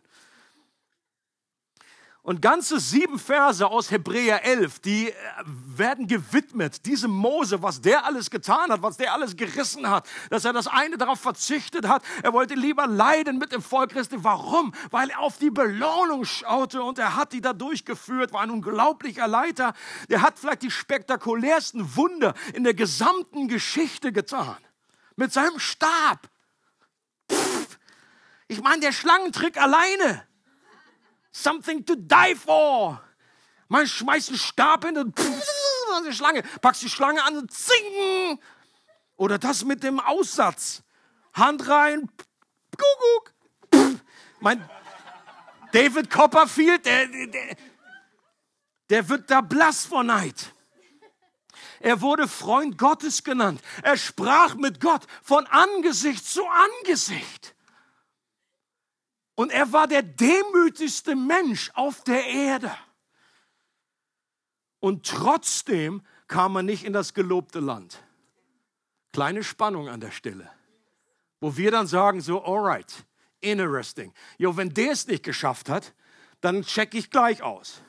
Und ganze sieben Verse aus Hebräer 11, die äh, werden gewidmet, diesem Mose, was der alles getan hat, was der alles gerissen hat, dass er das eine darauf verzichtet hat. Er wollte lieber leiden mit dem Volk Christi. Warum? Weil er auf die Belohnung schaute und er hat die da durchgeführt, war ein unglaublicher Leiter. Der hat vielleicht die spektakulärsten Wunder in der gesamten Geschichte getan. Mit seinem Stab. Pff, ich meine, der Schlangentrick alleine Something to die for. Man schmeißt einen Stab hin und eine Schlange. Packst die Schlange an und zing. Oder das mit dem Aussatz. Hand rein. Kuckuck. Mein David Copperfield, der, der, der wird da blass vor Neid. Er wurde Freund Gottes genannt. Er sprach mit Gott von Angesicht zu Angesicht. Und er war der demütigste Mensch auf der Erde. Und trotzdem kam er nicht in das gelobte Land. Kleine Spannung an der Stelle. Wo wir dann sagen so, alright, interesting. Jo, wenn der es nicht geschafft hat, dann check ich gleich aus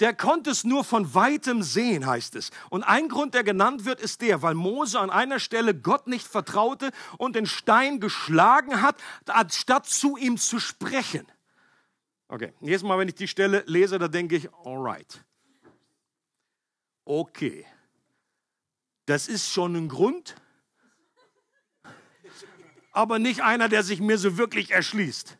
der konnte es nur von weitem sehen, heißt es. Und ein Grund, der genannt wird, ist der, weil Mose an einer Stelle Gott nicht vertraute und den Stein geschlagen hat, anstatt zu ihm zu sprechen. Okay, jedes Mal, wenn ich die Stelle lese, da denke ich, alright. Okay, das ist schon ein Grund, aber nicht einer, der sich mir so wirklich erschließt.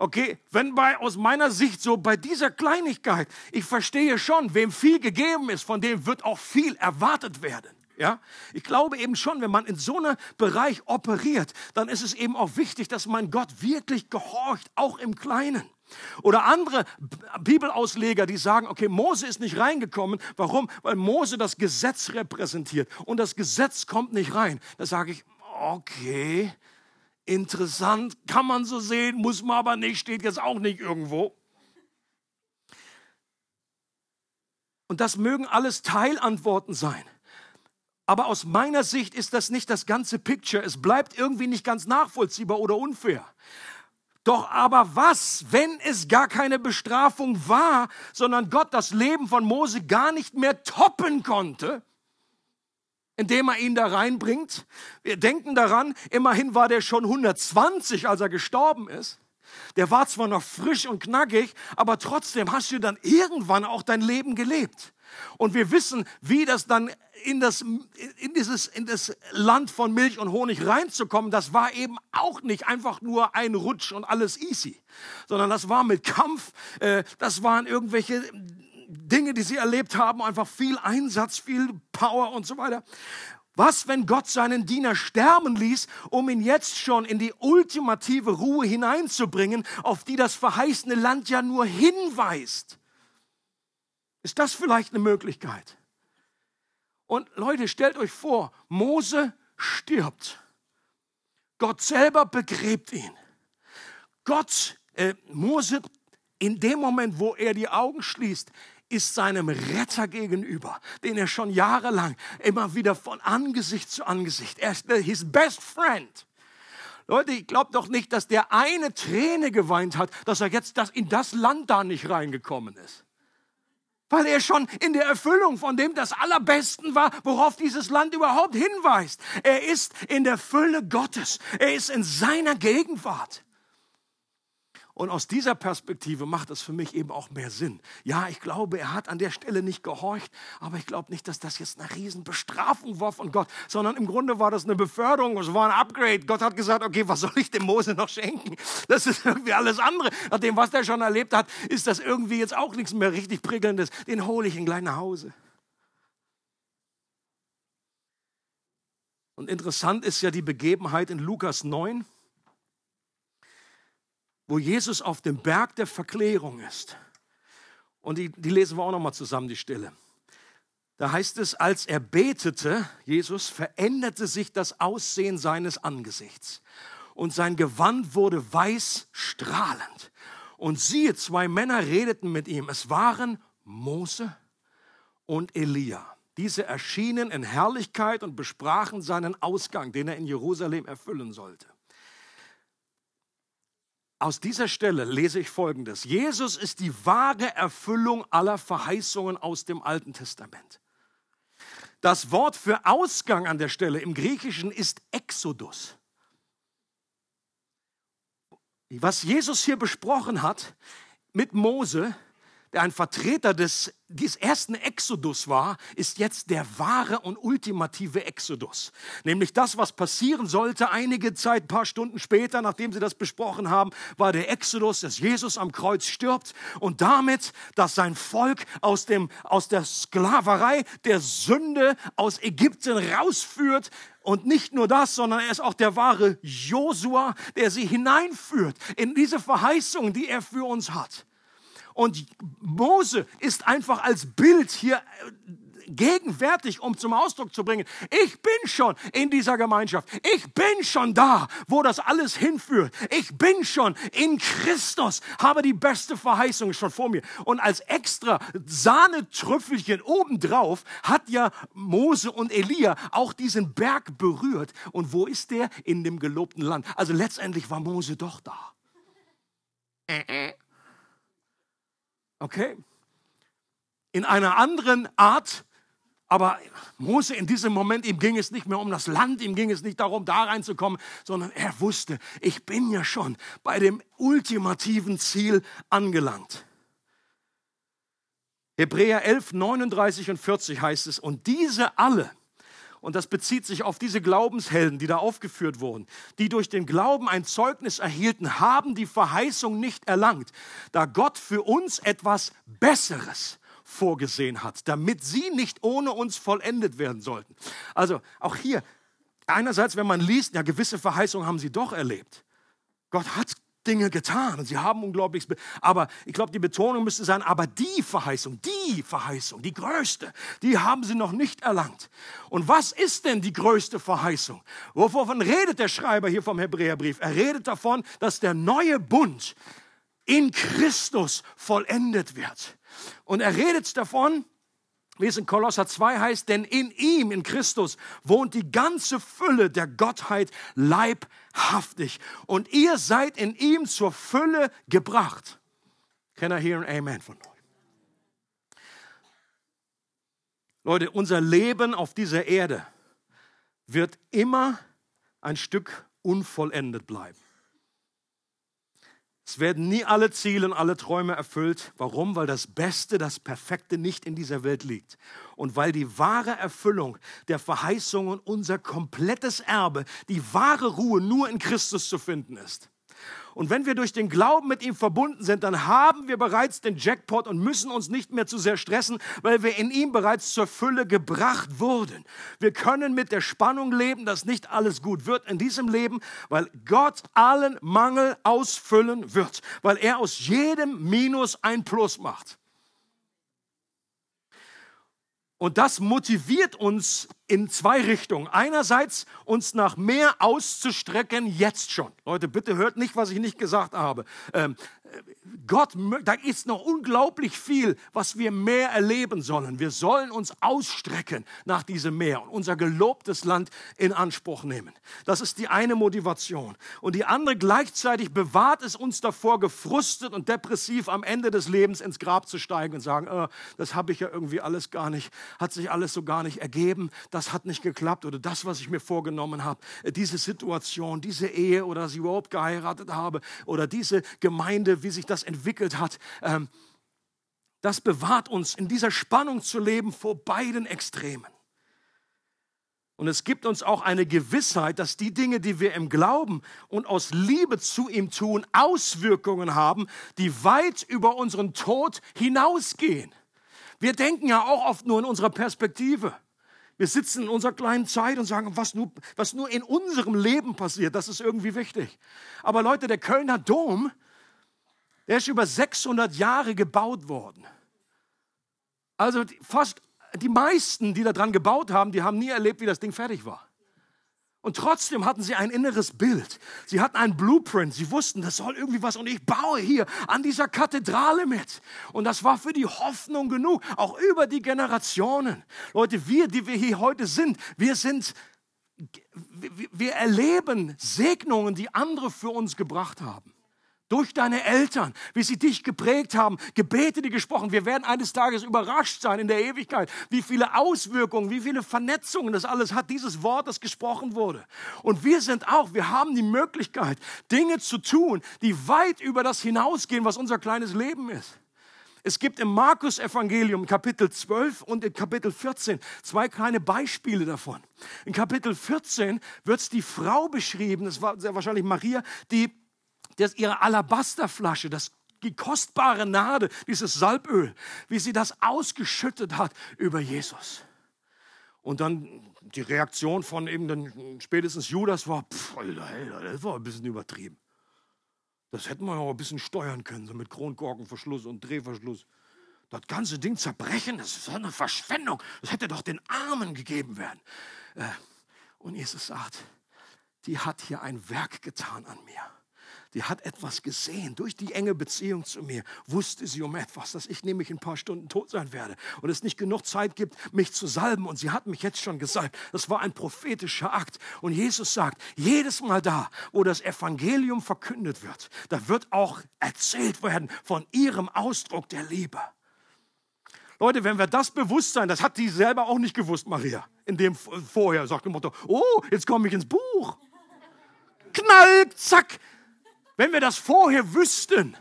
Okay, wenn bei, aus meiner Sicht so bei dieser Kleinigkeit, ich verstehe schon, wem viel gegeben ist, von dem wird auch viel erwartet werden. Ja, ich glaube eben schon, wenn man in so einem Bereich operiert, dann ist es eben auch wichtig, dass man Gott wirklich gehorcht, auch im Kleinen. Oder andere Bibelausleger, die sagen, okay, Mose ist nicht reingekommen. Warum? Weil Mose das Gesetz repräsentiert und das Gesetz kommt nicht rein. Da sage ich, okay, Interessant, kann man so sehen, muss man aber nicht, steht jetzt auch nicht irgendwo. Und das mögen alles Teilantworten sein. Aber aus meiner Sicht ist das nicht das ganze Picture. Es bleibt irgendwie nicht ganz nachvollziehbar oder unfair. Doch aber was, wenn es gar keine Bestrafung war, sondern Gott das Leben von Mose gar nicht mehr toppen konnte? Indem er ihn da reinbringt. Wir denken daran, immerhin war der schon 120, als er gestorben ist. Der war zwar noch frisch und knackig, aber trotzdem hast du dann irgendwann auch dein Leben gelebt. Und wir wissen, wie das dann in das, in dieses, in das Land von Milch und Honig reinzukommen, das war eben auch nicht einfach nur ein Rutsch und alles easy, sondern das war mit Kampf, äh, das waren irgendwelche Dinge, die sie erlebt haben, einfach viel Einsatz, viel Power und so weiter. Was, wenn Gott seinen Diener sterben ließ, um ihn jetzt schon in die ultimative Ruhe hineinzubringen, auf die das verheißene Land ja nur hinweist? Ist das vielleicht eine Möglichkeit? Und Leute, stellt euch vor, Mose stirbt. Gott selber begräbt ihn. Gott, äh, Mose, in dem Moment, wo er die Augen schließt, ist seinem Retter gegenüber, den er schon jahrelang immer wieder von Angesicht zu Angesicht, er ist his best friend. Leute, ich glaube doch nicht, dass der eine Träne geweint hat, dass er jetzt das, in das Land da nicht reingekommen ist. Weil er schon in der Erfüllung von dem das Allerbesten war, worauf dieses Land überhaupt hinweist. Er ist in der Fülle Gottes. Er ist in seiner Gegenwart. Und aus dieser Perspektive macht das für mich eben auch mehr Sinn. Ja, ich glaube, er hat an der Stelle nicht gehorcht, aber ich glaube nicht, dass das jetzt eine Riesenbestrafung war von Gott, sondern im Grunde war das eine Beförderung, es war ein Upgrade. Gott hat gesagt, okay, was soll ich dem Mose noch schenken? Das ist irgendwie alles andere. Nach dem, was der schon erlebt hat, ist das irgendwie jetzt auch nichts mehr richtig prickelndes. Den hole ich ihn gleich nach Hause. Und interessant ist ja die Begebenheit in Lukas 9 wo Jesus auf dem Berg der Verklärung ist. Und die, die lesen wir auch nochmal zusammen, die Stille. Da heißt es, als er betete, Jesus, veränderte sich das Aussehen seines Angesichts. Und sein Gewand wurde weiß strahlend. Und siehe, zwei Männer redeten mit ihm. Es waren Mose und Elia. Diese erschienen in Herrlichkeit und besprachen seinen Ausgang, den er in Jerusalem erfüllen sollte. Aus dieser Stelle lese ich Folgendes. Jesus ist die wahre Erfüllung aller Verheißungen aus dem Alten Testament. Das Wort für Ausgang an der Stelle im Griechischen ist Exodus. Was Jesus hier besprochen hat mit Mose, der ein Vertreter des, des ersten Exodus war, ist jetzt der wahre und ultimative Exodus. Nämlich das, was passieren sollte, einige Zeit, ein paar Stunden später, nachdem sie das besprochen haben, war der Exodus, dass Jesus am Kreuz stirbt und damit, dass sein Volk aus, dem, aus der Sklaverei, der Sünde aus Ägypten rausführt, und nicht nur das, sondern er ist auch der wahre Josua, der sie hineinführt in diese Verheißung, die er für uns hat. Und Mose ist einfach als Bild hier äh, gegenwärtig, um zum Ausdruck zu bringen, ich bin schon in dieser Gemeinschaft. Ich bin schon da, wo das alles hinführt. Ich bin schon in Christus, habe die beste Verheißung schon vor mir. Und als extra Sahnetrüffelchen obendrauf hat ja Mose und Elia auch diesen Berg berührt. Und wo ist der? In dem gelobten Land. Also letztendlich war Mose doch da. Okay? In einer anderen Art, aber Mose in diesem Moment, ihm ging es nicht mehr um das Land, ihm ging es nicht darum, da reinzukommen, sondern er wusste, ich bin ja schon bei dem ultimativen Ziel angelangt. Hebräer 11, 39 und 40 heißt es, und diese alle, und das bezieht sich auf diese Glaubenshelden, die da aufgeführt wurden, die durch den Glauben ein Zeugnis erhielten, haben die Verheißung nicht erlangt, da Gott für uns etwas Besseres vorgesehen hat, damit sie nicht ohne uns vollendet werden sollten. Also auch hier, einerseits, wenn man liest, ja, gewisse Verheißungen haben sie doch erlebt. Gott hat Dinge getan und sie haben unglaublich, aber ich glaube, die Betonung müsste sein, aber die Verheißung, die Verheißung, die größte, die haben sie noch nicht erlangt. Und was ist denn die größte Verheißung? Wovon redet der Schreiber hier vom Hebräerbrief? Er redet davon, dass der neue Bund in Christus vollendet wird. Und er redet davon, in Kolosser 2 heißt, denn in ihm, in Christus, wohnt die ganze Fülle der Gottheit leibhaftig. Und ihr seid in ihm zur Fülle gebracht. Can I hear an Amen von euch? Leute, unser Leben auf dieser Erde wird immer ein Stück unvollendet bleiben. Es werden nie alle Ziele und alle Träume erfüllt. Warum? Weil das Beste, das Perfekte nicht in dieser Welt liegt. Und weil die wahre Erfüllung der Verheißungen, unser komplettes Erbe, die wahre Ruhe nur in Christus zu finden ist. Und wenn wir durch den Glauben mit ihm verbunden sind, dann haben wir bereits den Jackpot und müssen uns nicht mehr zu sehr stressen, weil wir in ihm bereits zur Fülle gebracht wurden. Wir können mit der Spannung leben, dass nicht alles gut wird in diesem Leben, weil Gott allen Mangel ausfüllen wird, weil er aus jedem Minus ein Plus macht. Und das motiviert uns in zwei Richtungen. Einerseits uns nach mehr auszustrecken, jetzt schon. Leute, bitte hört nicht, was ich nicht gesagt habe. Ähm, Gott, da ist noch unglaublich viel, was wir mehr erleben sollen. Wir sollen uns ausstrecken nach diesem Meer und unser gelobtes Land in Anspruch nehmen. Das ist die eine Motivation. Und die andere gleichzeitig bewahrt es uns davor, gefrustet und depressiv am Ende des Lebens ins Grab zu steigen und sagen, äh, das habe ich ja irgendwie alles gar nicht, hat sich alles so gar nicht ergeben. Das hat nicht geklappt oder das, was ich mir vorgenommen habe, äh, diese Situation, diese Ehe oder dass ich überhaupt geheiratet habe oder diese Gemeinde, wie sich das entwickelt hat, ähm, das bewahrt uns, in dieser Spannung zu leben vor beiden Extremen. Und es gibt uns auch eine Gewissheit, dass die Dinge, die wir im Glauben und aus Liebe zu ihm tun, Auswirkungen haben, die weit über unseren Tod hinausgehen. Wir denken ja auch oft nur in unserer Perspektive. Wir sitzen in unserer kleinen Zeit und sagen, was nur, was nur in unserem Leben passiert, das ist irgendwie wichtig. Aber Leute, der Kölner Dom, der ist über 600 Jahre gebaut worden. Also fast die meisten, die daran gebaut haben, die haben nie erlebt, wie das Ding fertig war. Und trotzdem hatten sie ein inneres Bild. Sie hatten einen Blueprint. Sie wussten, das soll irgendwie was. Und ich baue hier an dieser Kathedrale mit. Und das war für die Hoffnung genug, auch über die Generationen. Leute, wir, die wir hier heute sind, wir sind, wir erleben Segnungen, die andere für uns gebracht haben durch deine Eltern, wie sie dich geprägt haben, Gebete, die gesprochen. Wir werden eines Tages überrascht sein in der Ewigkeit, wie viele Auswirkungen, wie viele Vernetzungen das alles hat, dieses Wort, das gesprochen wurde. Und wir sind auch, wir haben die Möglichkeit, Dinge zu tun, die weit über das hinausgehen, was unser kleines Leben ist. Es gibt im Markus-Evangelium Kapitel 12 und in Kapitel 14 zwei kleine Beispiele davon. In Kapitel 14 wird die Frau beschrieben, das war sehr wahrscheinlich Maria, die das, ihre Alabasterflasche, das, die kostbare Nade, dieses Salböl, wie sie das ausgeschüttet hat über Jesus. Und dann die Reaktion von eben den, spätestens Judas war, pff, Alter, das war ein bisschen übertrieben. Das hätten wir auch ein bisschen steuern können, so mit Kronkorkenverschluss und Drehverschluss. Das ganze Ding zerbrechen, das ist eine Verschwendung. Das hätte doch den Armen gegeben werden. Äh, und Jesus sagt, die hat hier ein Werk getan an mir die hat etwas gesehen. Durch die enge Beziehung zu mir wusste sie um etwas, dass ich nämlich in ein paar Stunden tot sein werde und es nicht genug Zeit gibt, mich zu salben. Und sie hat mich jetzt schon gesalbt. Das war ein prophetischer Akt. Und Jesus sagt, jedes Mal da, wo das Evangelium verkündet wird, da wird auch erzählt werden von ihrem Ausdruck der Liebe. Leute, wenn wir das bewusst sein, das hat die selber auch nicht gewusst, Maria, in dem vorher, sagt dem Motto, oh, jetzt komme ich ins Buch. Knall, zack, wenn wir das vorher wüssten,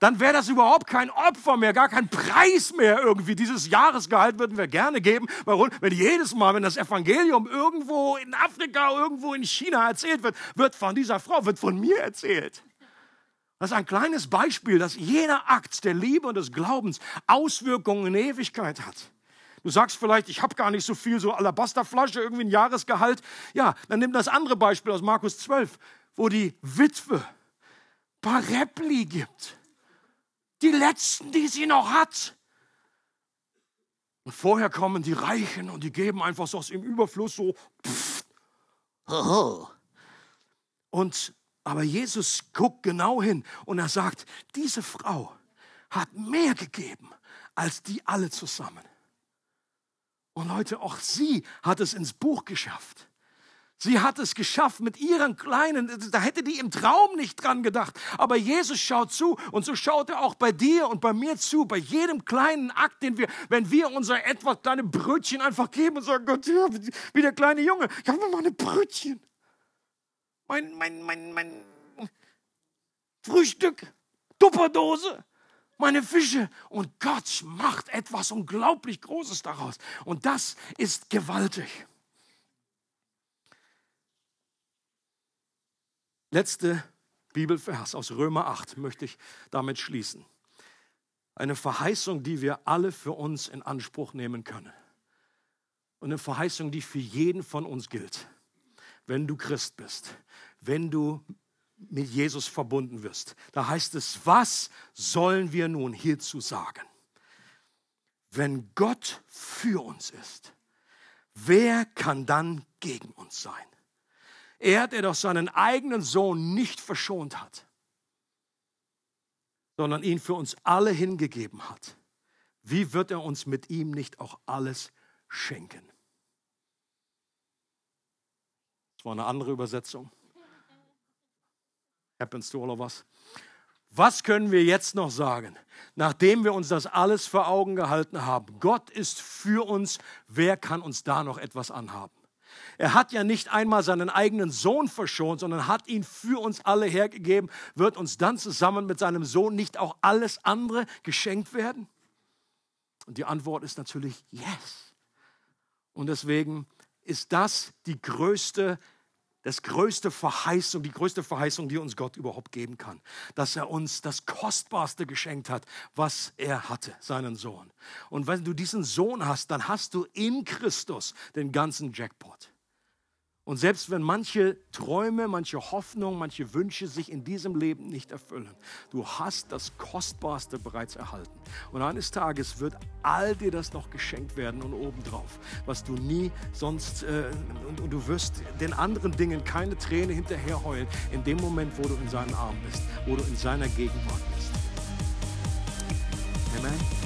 dann wäre das überhaupt kein Opfer mehr, gar kein Preis mehr irgendwie. Dieses Jahresgehalt würden wir gerne geben, Warum? wenn jedes Mal, wenn das Evangelium irgendwo in Afrika, irgendwo in China erzählt wird, wird von dieser Frau, wird von mir erzählt. Das ist ein kleines Beispiel, dass jeder Akt der Liebe und des Glaubens Auswirkungen in Ewigkeit hat. Du sagst vielleicht, ich habe gar nicht so viel, so Alabasterflasche, irgendwie ein Jahresgehalt. Ja, dann nimm das andere Beispiel aus Markus 12, wo die Witwe paar Repli gibt. Die letzten, die sie noch hat. Und vorher kommen die Reichen und die geben einfach so aus dem Überfluss so. Und aber Jesus guckt genau hin und er sagt, diese Frau hat mehr gegeben als die alle zusammen. Und Leute, auch sie hat es ins Buch geschafft. Sie hat es geschafft mit ihren kleinen, da hätte die im Traum nicht dran gedacht. Aber Jesus schaut zu und so schaut er auch bei dir und bei mir zu, bei jedem kleinen Akt, den wir, wenn wir unser etwas kleine Brötchen einfach geben und sagen, Gott, ja, wie der kleine Junge, ich habe mal eine Brötchen. Mein, mein, mein, mein Frühstück, Tupperdose meine Fische. Und Gott macht etwas unglaublich Großes daraus. Und das ist gewaltig. Letzte Bibelvers aus Römer 8 möchte ich damit schließen. Eine Verheißung, die wir alle für uns in Anspruch nehmen können. Und eine Verheißung, die für jeden von uns gilt. Wenn du Christ bist, wenn du mit Jesus verbunden wirst. Da heißt es, was sollen wir nun hierzu sagen? Wenn Gott für uns ist, wer kann dann gegen uns sein? Er, der doch seinen eigenen Sohn nicht verschont hat, sondern ihn für uns alle hingegeben hat, wie wird er uns mit ihm nicht auch alles schenken? Das war eine andere Übersetzung. Happens to all of us. Was können wir jetzt noch sagen? Nachdem wir uns das alles vor Augen gehalten haben, Gott ist für uns, wer kann uns da noch etwas anhaben? Er hat ja nicht einmal seinen eigenen Sohn verschont, sondern hat ihn für uns alle hergegeben. Wird uns dann zusammen mit seinem Sohn nicht auch alles andere geschenkt werden? Und die Antwort ist natürlich yes. Und deswegen ist das die größte das größte Verheißung, die größte Verheißung, die uns Gott überhaupt geben kann, dass er uns das kostbarste geschenkt hat, was er hatte, seinen Sohn. Und wenn du diesen Sohn hast, dann hast du in Christus den ganzen Jackpot. Und selbst wenn manche Träume, manche Hoffnungen, manche Wünsche sich in diesem Leben nicht erfüllen, du hast das Kostbarste bereits erhalten. Und eines Tages wird all dir das noch geschenkt werden und obendrauf, was du nie sonst, äh, und, und, du wirst den anderen Dingen keine Träne hinterher heulen, in dem Moment, wo du in seinen Armen bist, wo du in seiner Gegenwart bist. Amen.